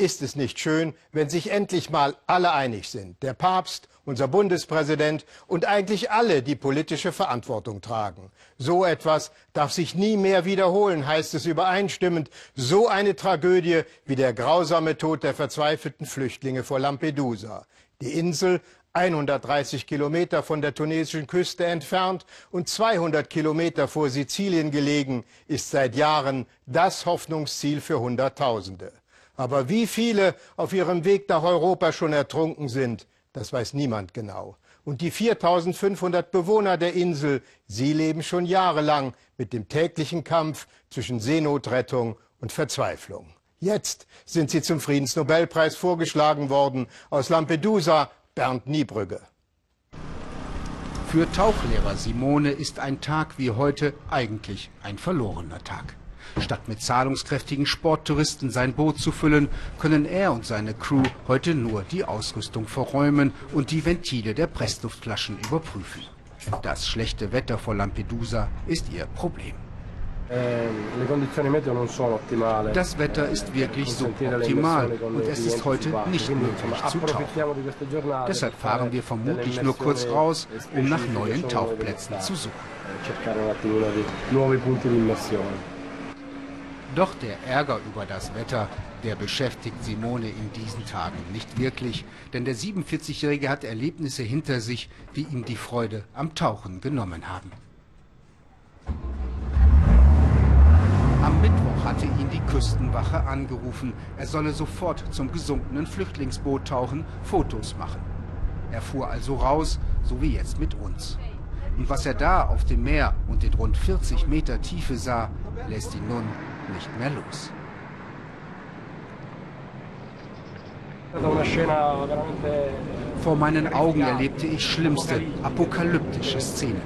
Ist es nicht schön, wenn sich endlich mal alle einig sind? Der Papst, unser Bundespräsident und eigentlich alle, die politische Verantwortung tragen. So etwas darf sich nie mehr wiederholen, heißt es übereinstimmend. So eine Tragödie wie der grausame Tod der verzweifelten Flüchtlinge vor Lampedusa. Die Insel 130 Kilometer von der tunesischen Küste entfernt und 200 Kilometer vor Sizilien gelegen, ist seit Jahren das Hoffnungsziel für Hunderttausende. Aber wie viele auf ihrem Weg nach Europa schon ertrunken sind, das weiß niemand genau. Und die 4500 Bewohner der Insel, sie leben schon jahrelang mit dem täglichen Kampf zwischen Seenotrettung und Verzweiflung. Jetzt sind sie zum Friedensnobelpreis vorgeschlagen worden. Aus Lampedusa Bernd Niebrügge. Für Tauchlehrer Simone ist ein Tag wie heute eigentlich ein verlorener Tag. Statt mit zahlungskräftigen Sporttouristen sein Boot zu füllen, können er und seine Crew heute nur die Ausrüstung verräumen und die Ventile der Pressluftflaschen überprüfen. Das schlechte Wetter vor Lampedusa ist ihr Problem. Eh, das Wetter ist wirklich suboptimal und es ist heute nicht möglich zu tauchen. Deshalb fahren wir vermutlich nur kurz raus, um nach neuen Tauchplätzen zu suchen. Doch der Ärger über das Wetter, der beschäftigt Simone in diesen Tagen nicht wirklich, denn der 47-Jährige hat Erlebnisse hinter sich, die ihm die Freude am Tauchen genommen haben. Am Mittwoch hatte ihn die Küstenwache angerufen, er solle sofort zum gesunkenen Flüchtlingsboot tauchen, Fotos machen. Er fuhr also raus, so wie jetzt mit uns. Und was er da auf dem Meer und in rund 40 Meter Tiefe sah, lässt ihn nun nicht mehr los. Vor meinen Augen erlebte ich schlimmste, apokalyptische Szenen.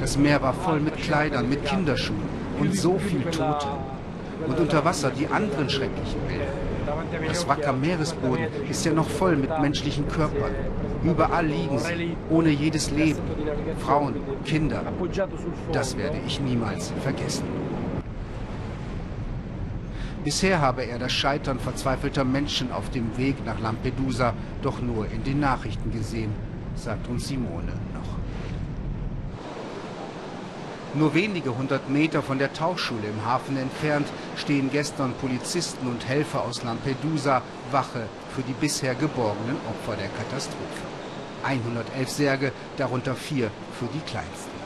Das Meer war voll mit Kleidern, mit Kinderschuhen und so viel Tote. Und unter Wasser die anderen schrecklichen Bilder. Das Wacker Meeresboden ist ja noch voll mit menschlichen Körpern. Überall liegen sie, ohne jedes Leben. Frauen, Kinder. Das werde ich niemals vergessen. Bisher habe er das Scheitern verzweifelter Menschen auf dem Weg nach Lampedusa doch nur in den Nachrichten gesehen, sagt uns Simone noch. Nur wenige hundert Meter von der Tauchschule im Hafen entfernt stehen gestern Polizisten und Helfer aus Lampedusa Wache für die bisher geborgenen Opfer der Katastrophe. 111 Särge, darunter vier für die kleinsten.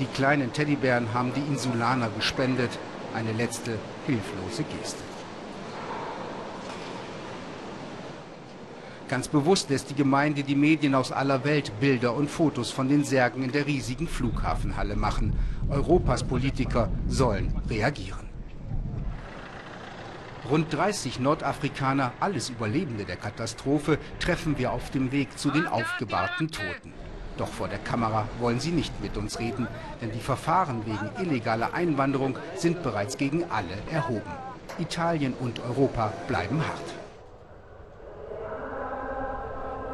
Die kleinen Teddybären haben die Insulaner gespendet, eine letzte hilflose Geste. Ganz bewusst lässt die Gemeinde die Medien aus aller Welt Bilder und Fotos von den Särgen in der riesigen Flughafenhalle machen. Europas Politiker sollen reagieren. Rund 30 Nordafrikaner, alles Überlebende der Katastrophe, treffen wir auf dem Weg zu den aufgebahrten Toten. Doch vor der Kamera wollen sie nicht mit uns reden, denn die Verfahren wegen illegaler Einwanderung sind bereits gegen alle erhoben. Italien und Europa bleiben hart.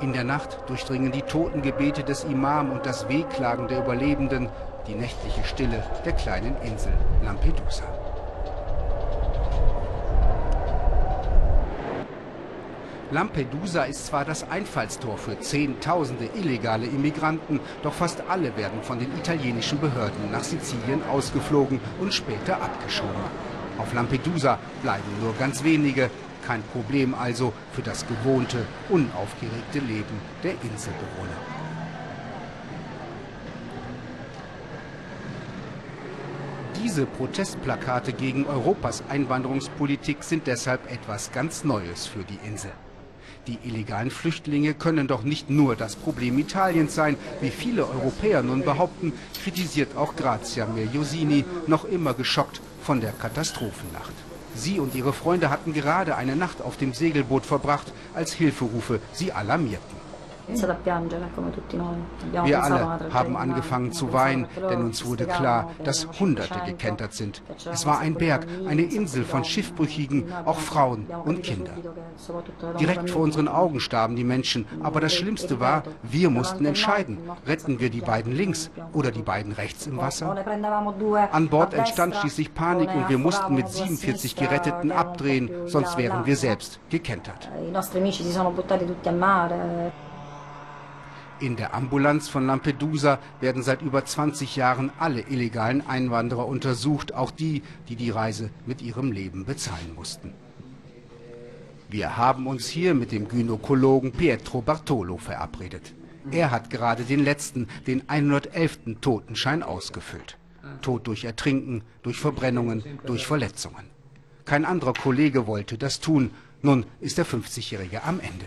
In der Nacht durchdringen die Totengebete des Imam und das Wehklagen der Überlebenden die nächtliche Stille der kleinen Insel Lampedusa. Lampedusa ist zwar das Einfallstor für Zehntausende illegale Immigranten, doch fast alle werden von den italienischen Behörden nach Sizilien ausgeflogen und später abgeschoben. Auf Lampedusa bleiben nur ganz wenige, kein Problem also für das gewohnte, unaufgeregte Leben der Inselbewohner. Diese Protestplakate gegen Europas Einwanderungspolitik sind deshalb etwas ganz Neues für die Insel. Die illegalen Flüchtlinge können doch nicht nur das Problem Italiens sein, wie viele Europäer nun behaupten, kritisiert auch Grazia Meliosini, noch immer geschockt von der Katastrophennacht. Sie und ihre Freunde hatten gerade eine Nacht auf dem Segelboot verbracht, als Hilferufe sie alarmierten. Wir alle haben angefangen zu weinen, denn uns wurde klar, dass Hunderte gekentert sind. Es war ein Berg, eine Insel von Schiffbrüchigen, auch Frauen und Kinder. Direkt vor unseren Augen starben die Menschen, aber das Schlimmste war, wir mussten entscheiden, retten wir die beiden links oder die beiden rechts im Wasser? An Bord entstand schließlich Panik und wir mussten mit 47 Geretteten abdrehen, sonst wären wir selbst gekentert. In der Ambulanz von Lampedusa werden seit über 20 Jahren alle illegalen Einwanderer untersucht, auch die, die die Reise mit ihrem Leben bezahlen mussten. Wir haben uns hier mit dem Gynäkologen Pietro Bartolo verabredet. Er hat gerade den letzten, den 111. Totenschein ausgefüllt. Tod durch Ertrinken, durch Verbrennungen, durch Verletzungen. Kein anderer Kollege wollte das tun. Nun ist der 50-Jährige am Ende.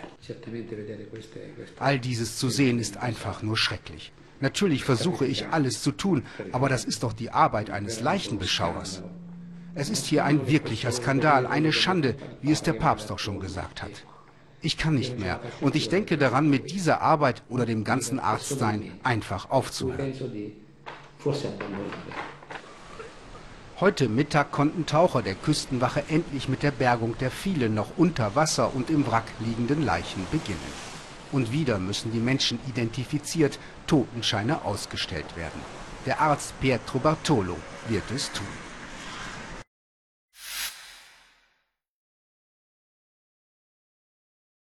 All dieses zu sehen ist einfach nur schrecklich. Natürlich versuche ich alles zu tun, aber das ist doch die Arbeit eines Leichenbeschauers. Es ist hier ein wirklicher Skandal, eine Schande, wie es der Papst doch schon gesagt hat. Ich kann nicht mehr und ich denke daran, mit dieser Arbeit oder dem ganzen Arztsein einfach aufzuhören. Heute Mittag konnten Taucher der Küstenwache endlich mit der Bergung der vielen noch unter Wasser und im Wrack liegenden Leichen beginnen. Und wieder müssen die Menschen identifiziert, Totenscheine ausgestellt werden. Der Arzt Pietro Bartolo wird es tun.